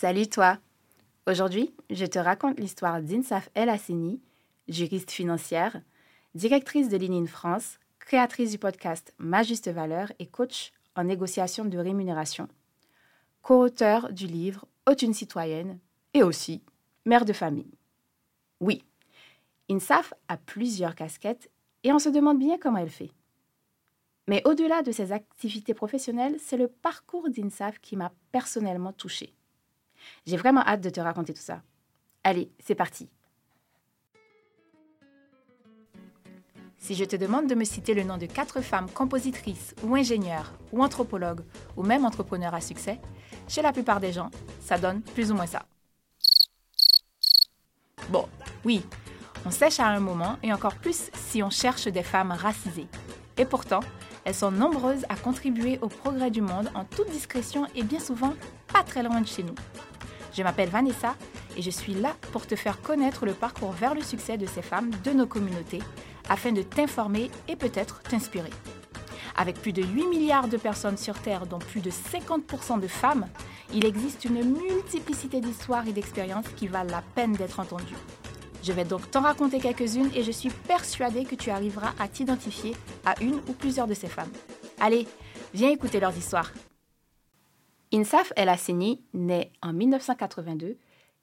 Salut toi Aujourd'hui, je te raconte l'histoire d'Insaf El Hasseni, juriste financière, directrice de Linine France, créatrice du podcast Ma Juste Valeur et coach en négociation de rémunération, co-auteur du livre Haute une citoyenne et aussi mère de famille. Oui, Insaf a plusieurs casquettes et on se demande bien comment elle fait. Mais au-delà de ses activités professionnelles, c'est le parcours d'Insaf qui m'a personnellement touchée. J'ai vraiment hâte de te raconter tout ça. Allez, c'est parti. Si je te demande de me citer le nom de quatre femmes compositrices ou ingénieures ou anthropologues ou même entrepreneurs à succès, chez la plupart des gens, ça donne plus ou moins ça. Bon, oui, on sèche à un moment et encore plus si on cherche des femmes racisées. Et pourtant, elles sont nombreuses à contribuer au progrès du monde en toute discrétion et bien souvent pas très loin de chez nous. Je m'appelle Vanessa et je suis là pour te faire connaître le parcours vers le succès de ces femmes de nos communautés afin de t'informer et peut-être t'inspirer. Avec plus de 8 milliards de personnes sur Terre, dont plus de 50% de femmes, il existe une multiplicité d'histoires et d'expériences qui valent la peine d'être entendues. Je vais donc t'en raconter quelques-unes et je suis persuadée que tu arriveras à t'identifier à une ou plusieurs de ces femmes. Allez, viens écouter leurs histoires. Insaf El Hasseni naît en 1982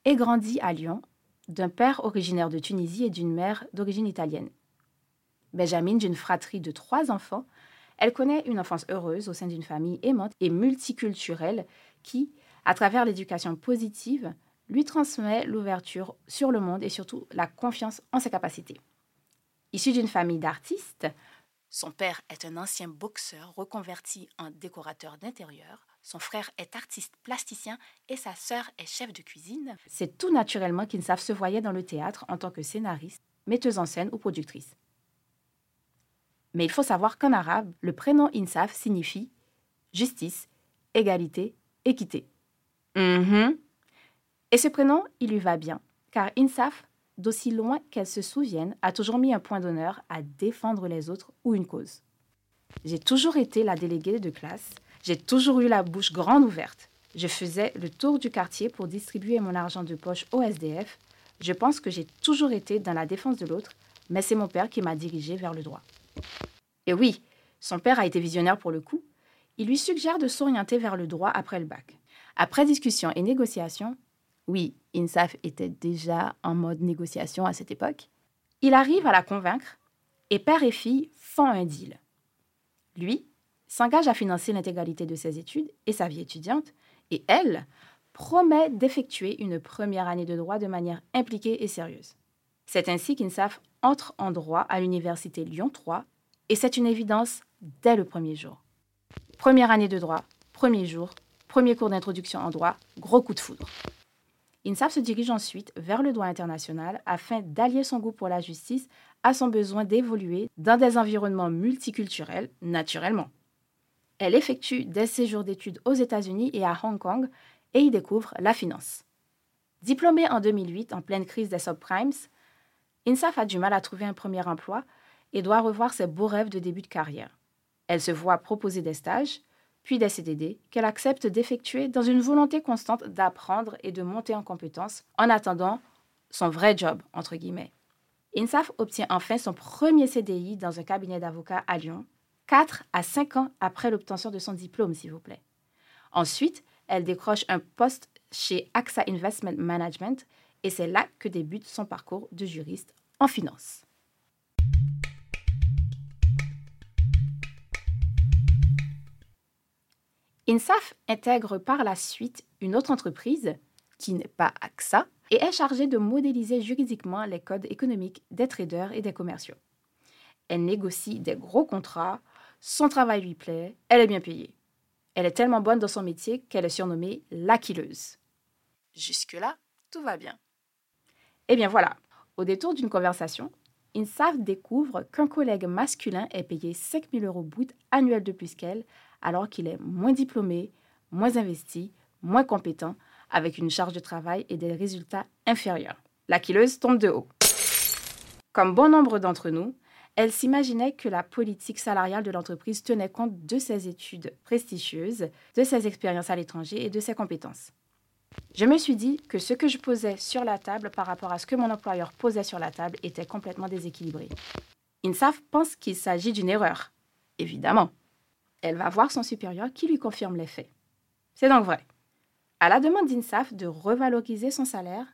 et grandit à Lyon d'un père originaire de Tunisie et d'une mère d'origine italienne. Benjamin, d'une fratrie de trois enfants, elle connaît une enfance heureuse au sein d'une famille aimante et multiculturelle qui, à travers l'éducation positive, lui transmet l'ouverture sur le monde et surtout la confiance en ses capacités. Issu d'une famille d'artistes, son père est un ancien boxeur reconverti en décorateur d'intérieur, son frère est artiste plasticien et sa sœur est chef de cuisine. C'est tout naturellement qu'Insaf se voyait dans le théâtre en tant que scénariste, metteuse en scène ou productrice. Mais il faut savoir qu'en arabe, le prénom Insaf signifie justice, égalité, équité. Mm-hmm. Et ce prénom, il lui va bien, car Insaf, d'aussi loin qu'elle se souvienne, a toujours mis un point d'honneur à défendre les autres ou une cause. J'ai toujours été la déléguée de classe j'ai toujours eu la bouche grande ouverte. Je faisais le tour du quartier pour distribuer mon argent de poche au SDF. Je pense que j'ai toujours été dans la défense de l'autre, mais c'est mon père qui m'a dirigé vers le droit. Et oui, son père a été visionnaire pour le coup. Il lui suggère de s'orienter vers le droit après le bac. Après discussion et négociation, oui, INSAF était déjà en mode négociation à cette époque, il arrive à la convaincre et père et fille font un deal. Lui, s'engage à financer l'intégralité de ses études et sa vie étudiante, et elle promet d'effectuer une première année de droit de manière impliquée et sérieuse. C'est ainsi qu'INSAF entre en droit à l'Université Lyon 3, et c'est une évidence dès le premier jour. Première année de droit, premier jour, premier cours d'introduction en droit, gros coup de foudre. INSAF se dirige ensuite vers le droit international afin d'allier son goût pour la justice à son besoin d'évoluer dans des environnements multiculturels, naturellement. Elle effectue des séjours d'études aux États-Unis et à Hong Kong et y découvre la finance. Diplômée en 2008 en pleine crise des subprimes, Insaf a du mal à trouver un premier emploi et doit revoir ses beaux rêves de début de carrière. Elle se voit proposer des stages, puis des CDD qu'elle accepte d'effectuer dans une volonté constante d'apprendre et de monter en compétences en attendant son vrai job, entre guillemets. INSAF obtient enfin son premier CDI dans un cabinet d'avocats à Lyon 4 à 5 ans après l'obtention de son diplôme, s'il vous plaît. Ensuite, elle décroche un poste chez AXA Investment Management et c'est là que débute son parcours de juriste en finance. INSAF intègre par la suite une autre entreprise, qui n'est pas AXA, et est chargée de modéliser juridiquement les codes économiques des traders et des commerciaux. Elle négocie des gros contrats son travail lui plaît, elle est bien payée. Elle est tellement bonne dans son métier qu'elle est surnommée l'aquilleuse. Jusque-là, tout va bien. Eh bien voilà, au détour d'une conversation, Insaf découvre qu'un collègue masculin est payé 5 000 euros brut annuel de plus qu'elle, alors qu'il est moins diplômé, moins investi, moins compétent, avec une charge de travail et des résultats inférieurs. L'aquilleuse tombe de haut. Comme bon nombre d'entre nous, elle s'imaginait que la politique salariale de l'entreprise tenait compte de ses études prestigieuses, de ses expériences à l'étranger et de ses compétences. Je me suis dit que ce que je posais sur la table par rapport à ce que mon employeur posait sur la table était complètement déséquilibré. INSAF pense qu'il s'agit d'une erreur. Évidemment. Elle va voir son supérieur qui lui confirme les faits. C'est donc vrai. À la demande d'INSAF de revaloriser son salaire,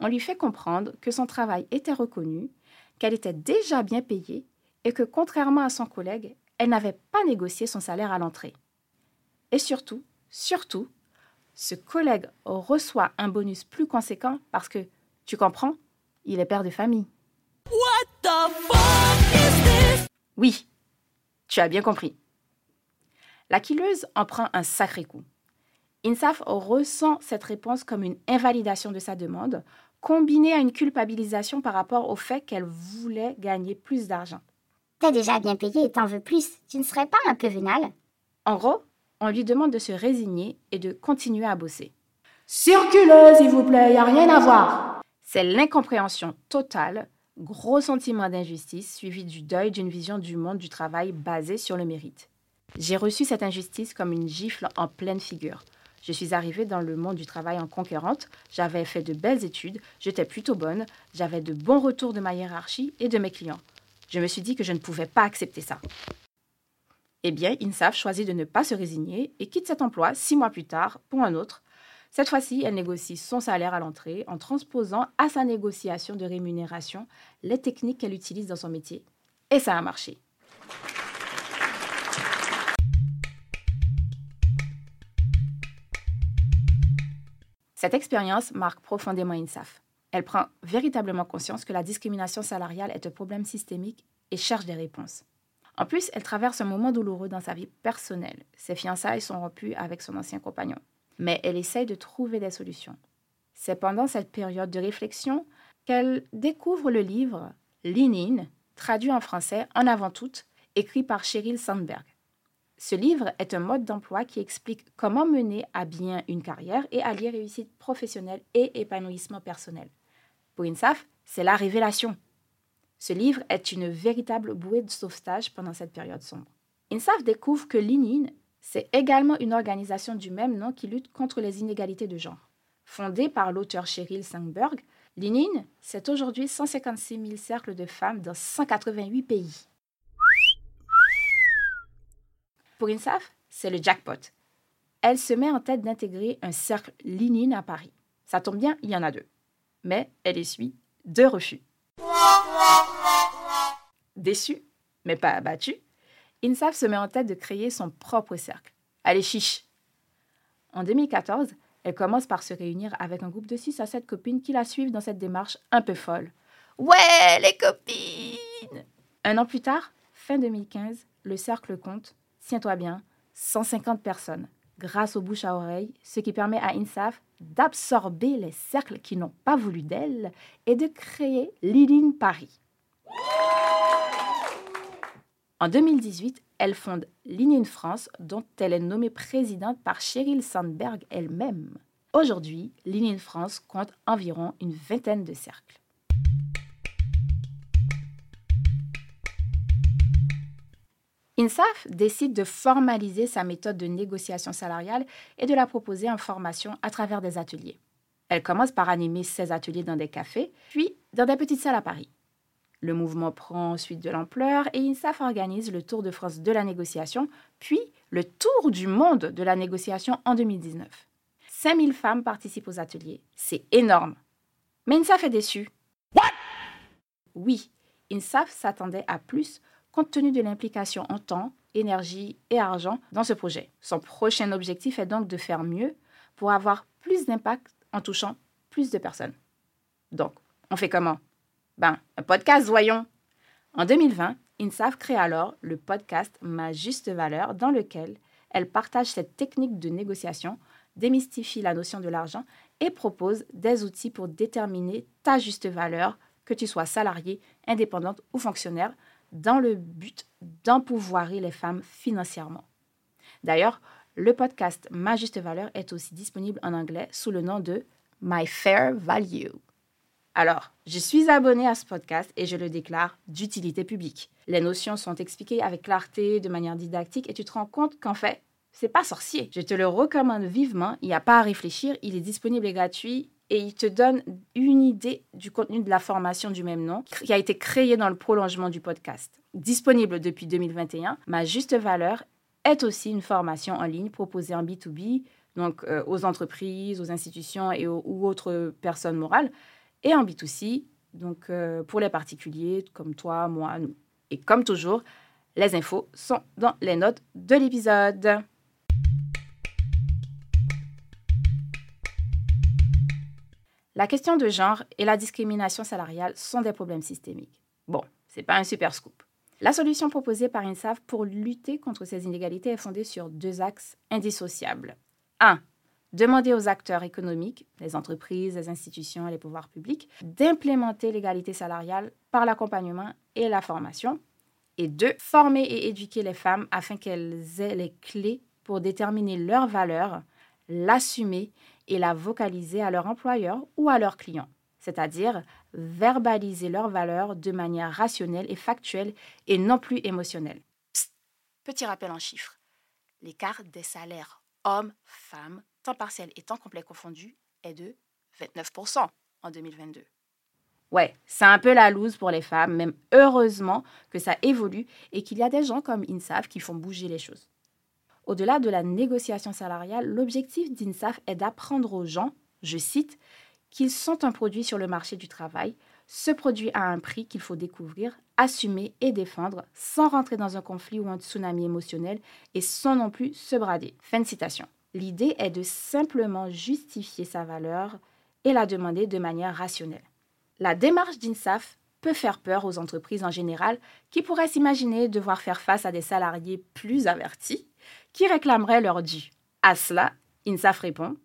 on lui fait comprendre que son travail était reconnu, qu'elle était déjà bien payée et que contrairement à son collègue, elle n'avait pas négocié son salaire à l'entrée. Et surtout, surtout, ce collègue reçoit un bonus plus conséquent parce que, tu comprends, il est père de famille. What the fuck is this? Oui, tu as bien compris. La killeuse en prend un sacré coup. INSAF ressent cette réponse comme une invalidation de sa demande, combinée à une culpabilisation par rapport au fait qu'elle voulait gagner plus d'argent. T'es déjà bien payé et t'en veux plus. Tu ne serais pas un peu vénal En gros, on lui demande de se résigner et de continuer à bosser. Circulez, s'il vous plaît, il n'y a rien à voir. C'est l'incompréhension totale, gros sentiment d'injustice suivi du deuil d'une vision du monde du travail basée sur le mérite. J'ai reçu cette injustice comme une gifle en pleine figure. Je suis arrivée dans le monde du travail en conquérante, j'avais fait de belles études, j'étais plutôt bonne, j'avais de bons retours de ma hiérarchie et de mes clients. Je me suis dit que je ne pouvais pas accepter ça. Eh bien, INSAF choisit de ne pas se résigner et quitte cet emploi six mois plus tard pour un autre. Cette fois-ci, elle négocie son salaire à l'entrée en transposant à sa négociation de rémunération les techniques qu'elle utilise dans son métier. Et ça a marché. Cette expérience marque profondément INSAF. Elle prend véritablement conscience que la discrimination salariale est un problème systémique et cherche des réponses. En plus, elle traverse un moment douloureux dans sa vie personnelle. Ses fiançailles sont rompues avec son ancien compagnon. Mais elle essaye de trouver des solutions. C'est pendant cette période de réflexion qu'elle découvre le livre Lean traduit en français en avant toute, écrit par Sheryl Sandberg. Ce livre est un mode d'emploi qui explique comment mener à bien une carrière et allier réussite professionnelle et épanouissement personnel. Pour INSAF, c'est la révélation. Ce livre est une véritable bouée de sauvetage pendant cette période sombre. INSAF découvre que l'ININ, c'est également une organisation du même nom qui lutte contre les inégalités de genre. Fondée par l'auteur Sheryl Sandberg, l'ININ, c'est aujourd'hui 156 000 cercles de femmes dans 188 pays. Pour INSAF, c'est le jackpot. Elle se met en tête d'intégrer un cercle LININ à Paris. Ça tombe bien, il y en a deux. Mais elle essuie deux refus. Déçu, mais pas abattu, INSAF se met en tête de créer son propre cercle. Allez, chiche En 2014, elle commence par se réunir avec un groupe de 6 à 7 copines qui la suivent dans cette démarche un peu folle. Ouais, les copines Un an plus tard, fin 2015, le cercle compte, tiens-toi bien, 150 personnes, grâce aux bouche à oreille, ce qui permet à INSAF d'absorber les cercles qui n'ont pas voulu d'elle et de créer l'ILIN Paris. En 2018, elle fonde l'ININ France, dont elle est nommée présidente par Sheryl Sandberg elle-même. Aujourd'hui, l'ININ France compte environ une vingtaine de cercles. INSAF décide de formaliser sa méthode de négociation salariale et de la proposer en formation à travers des ateliers. Elle commence par animer ses ateliers dans des cafés, puis dans des petites salles à Paris. Le mouvement prend ensuite de l'ampleur et INSAF organise le Tour de France de la négociation, puis le Tour du monde de la négociation en 2019. 5000 femmes participent aux ateliers. C'est énorme. Mais INSAF est déçu. oui, INSAF s'attendait à plus compte tenu de l'implication en temps, énergie et argent dans ce projet. Son prochain objectif est donc de faire mieux pour avoir plus d'impact en touchant plus de personnes. Donc, on fait comment? Ben, un podcast, voyons. En 2020, INSAF crée alors le podcast Ma juste valeur dans lequel elle partage cette technique de négociation, démystifie la notion de l'argent et propose des outils pour déterminer ta juste valeur, que tu sois salarié, indépendante ou fonctionnaire, dans le but d'empouvoirer les femmes financièrement. D'ailleurs, le podcast Ma Juste Valeur est aussi disponible en anglais sous le nom de My Fair Value. Alors, je suis abonnée à ce podcast et je le déclare d'utilité publique. Les notions sont expliquées avec clarté, de manière didactique, et tu te rends compte qu'en fait, c'est pas sorcier. Je te le recommande vivement. Il n'y a pas à réfléchir. Il est disponible et gratuit et il te donne une idée du contenu de la formation du même nom qui a été créée dans le prolongement du podcast. Disponible depuis 2021, ma juste valeur est aussi une formation en ligne proposée en B2B, donc euh, aux entreprises, aux institutions et ou autres personnes morales, et en B2C, donc euh, pour les particuliers comme toi, moi, nous. Et comme toujours, les infos sont dans les notes de l'épisode. La question de genre et la discrimination salariale sont des problèmes systémiques. Bon, c'est pas un super scoop. La solution proposée par INSAF pour lutter contre ces inégalités est fondée sur deux axes indissociables. 1. Demander aux acteurs économiques, les entreprises, les institutions et les pouvoirs publics, d'implémenter l'égalité salariale par l'accompagnement et la formation. Et 2. Former et éduquer les femmes afin qu'elles aient les clés pour déterminer leurs valeurs, l'assumer et la vocaliser à leur employeur ou à leurs clients, c'est-à-dire verbaliser leurs valeurs de manière rationnelle et factuelle et non plus émotionnelle. petit rappel en chiffres. L'écart des salaires hommes-femmes, temps partiel et temps complet confondus, est de 29% en 2022. Ouais, c'est un peu la loose pour les femmes, même heureusement que ça évolue et qu'il y a des gens comme INSAF qui font bouger les choses. Au-delà de la négociation salariale, l'objectif d'INSAF est d'apprendre aux gens, je cite, qu'ils sont un produit sur le marché du travail, ce produit a un prix qu'il faut découvrir, assumer et défendre sans rentrer dans un conflit ou un tsunami émotionnel et sans non plus se brader. Fin de citation. L'idée est de simplement justifier sa valeur et la demander de manière rationnelle. La démarche d'INSAF peut faire peur aux entreprises en général qui pourraient s'imaginer devoir faire face à des salariés plus avertis qui réclameraient leur dû? À cela, INSAF répond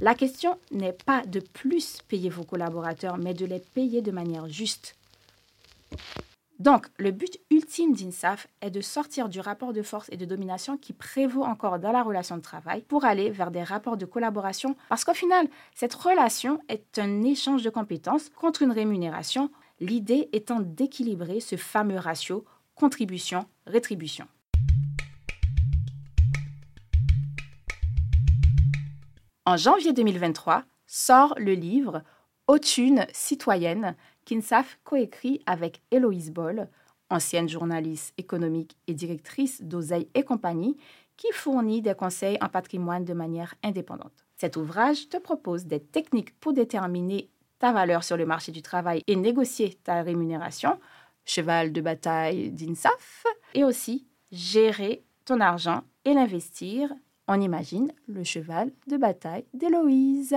La question n'est pas de plus payer vos collaborateurs, mais de les payer de manière juste. Donc, le but ultime d'INSAF est de sortir du rapport de force et de domination qui prévaut encore dans la relation de travail pour aller vers des rapports de collaboration parce qu'au final, cette relation est un échange de compétences contre une rémunération, l'idée étant d'équilibrer ce fameux ratio contribution-rétribution. En janvier 2023 sort le livre Autune citoyenne qu'INSAF coécrit avec Héloïse Boll, ancienne journaliste économique et directrice d'Oseille et compagnie, qui fournit des conseils en patrimoine de manière indépendante. Cet ouvrage te propose des techniques pour déterminer ta valeur sur le marché du travail et négocier ta rémunération, cheval de bataille d'INSAF, et aussi gérer ton argent et l'investir on imagine le cheval de bataille d'Héloïse.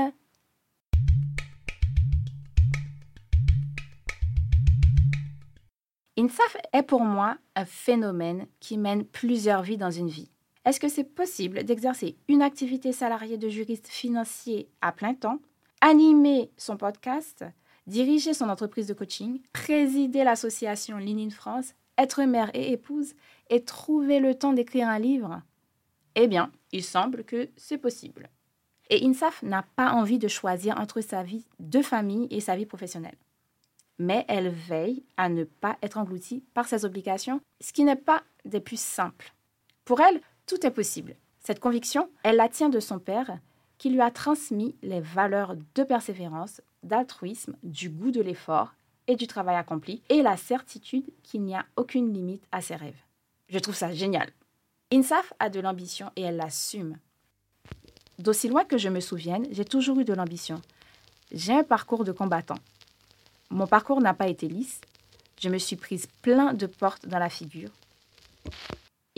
INSAF est pour moi un phénomène qui mène plusieurs vies dans une vie. Est-ce que c'est possible d'exercer une activité salariée de juriste financier à plein temps, animer son podcast, diriger son entreprise de coaching, présider l'association Ligne France, être mère et épouse et trouver le temps d'écrire un livre? Eh bien, il semble que c'est possible. Et INSAF n'a pas envie de choisir entre sa vie de famille et sa vie professionnelle. Mais elle veille à ne pas être engloutie par ses obligations, ce qui n'est pas des plus simples. Pour elle, tout est possible. Cette conviction, elle la tient de son père, qui lui a transmis les valeurs de persévérance, d'altruisme, du goût de l'effort et du travail accompli, et la certitude qu'il n'y a aucune limite à ses rêves. Je trouve ça génial. INSAF a de l'ambition et elle l'assume. D'aussi loin que je me souvienne, j'ai toujours eu de l'ambition. J'ai un parcours de combattant. Mon parcours n'a pas été lisse. Je me suis prise plein de portes dans la figure.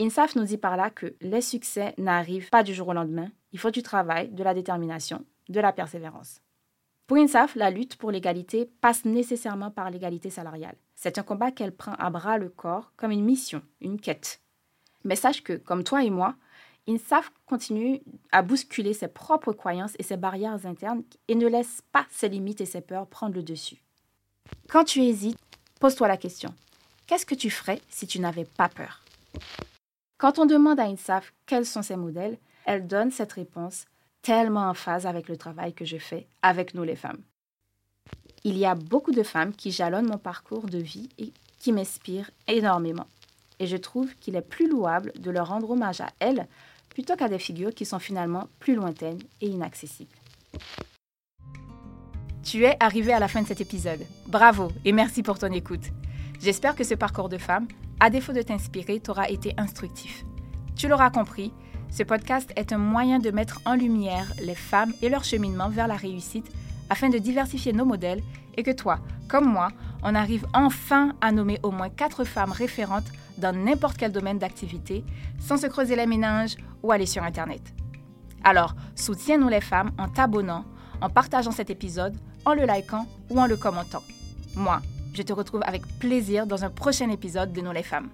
INSAF nous dit par là que les succès n'arrivent pas du jour au lendemain. Il faut du travail, de la détermination, de la persévérance. Pour INSAF, la lutte pour l'égalité passe nécessairement par l'égalité salariale. C'est un combat qu'elle prend à bras le corps comme une mission, une quête. Mais sache que, comme toi et moi, INSAF continue à bousculer ses propres croyances et ses barrières internes et ne laisse pas ses limites et ses peurs prendre le dessus. Quand tu hésites, pose-toi la question. Qu'est-ce que tu ferais si tu n'avais pas peur? Quand on demande à INSAF quels sont ses modèles, elle donne cette réponse tellement en phase avec le travail que je fais avec nous les femmes. Il y a beaucoup de femmes qui jalonnent mon parcours de vie et qui m'inspirent énormément et je trouve qu'il est plus louable de leur rendre hommage à elles plutôt qu'à des figures qui sont finalement plus lointaines et inaccessibles. Tu es arrivé à la fin de cet épisode. Bravo et merci pour ton écoute. J'espère que ce parcours de femme, à défaut de t'inspirer, t'aura été instructif. Tu l'auras compris, ce podcast est un moyen de mettre en lumière les femmes et leur cheminement vers la réussite afin de diversifier nos modèles et que toi, comme moi, on arrive enfin à nommer au moins quatre femmes référentes dans n'importe quel domaine d'activité sans se creuser les méninges ou aller sur Internet. Alors, soutiens-nous les femmes en t'abonnant, en partageant cet épisode, en le likant ou en le commentant. Moi, je te retrouve avec plaisir dans un prochain épisode de Nous les femmes.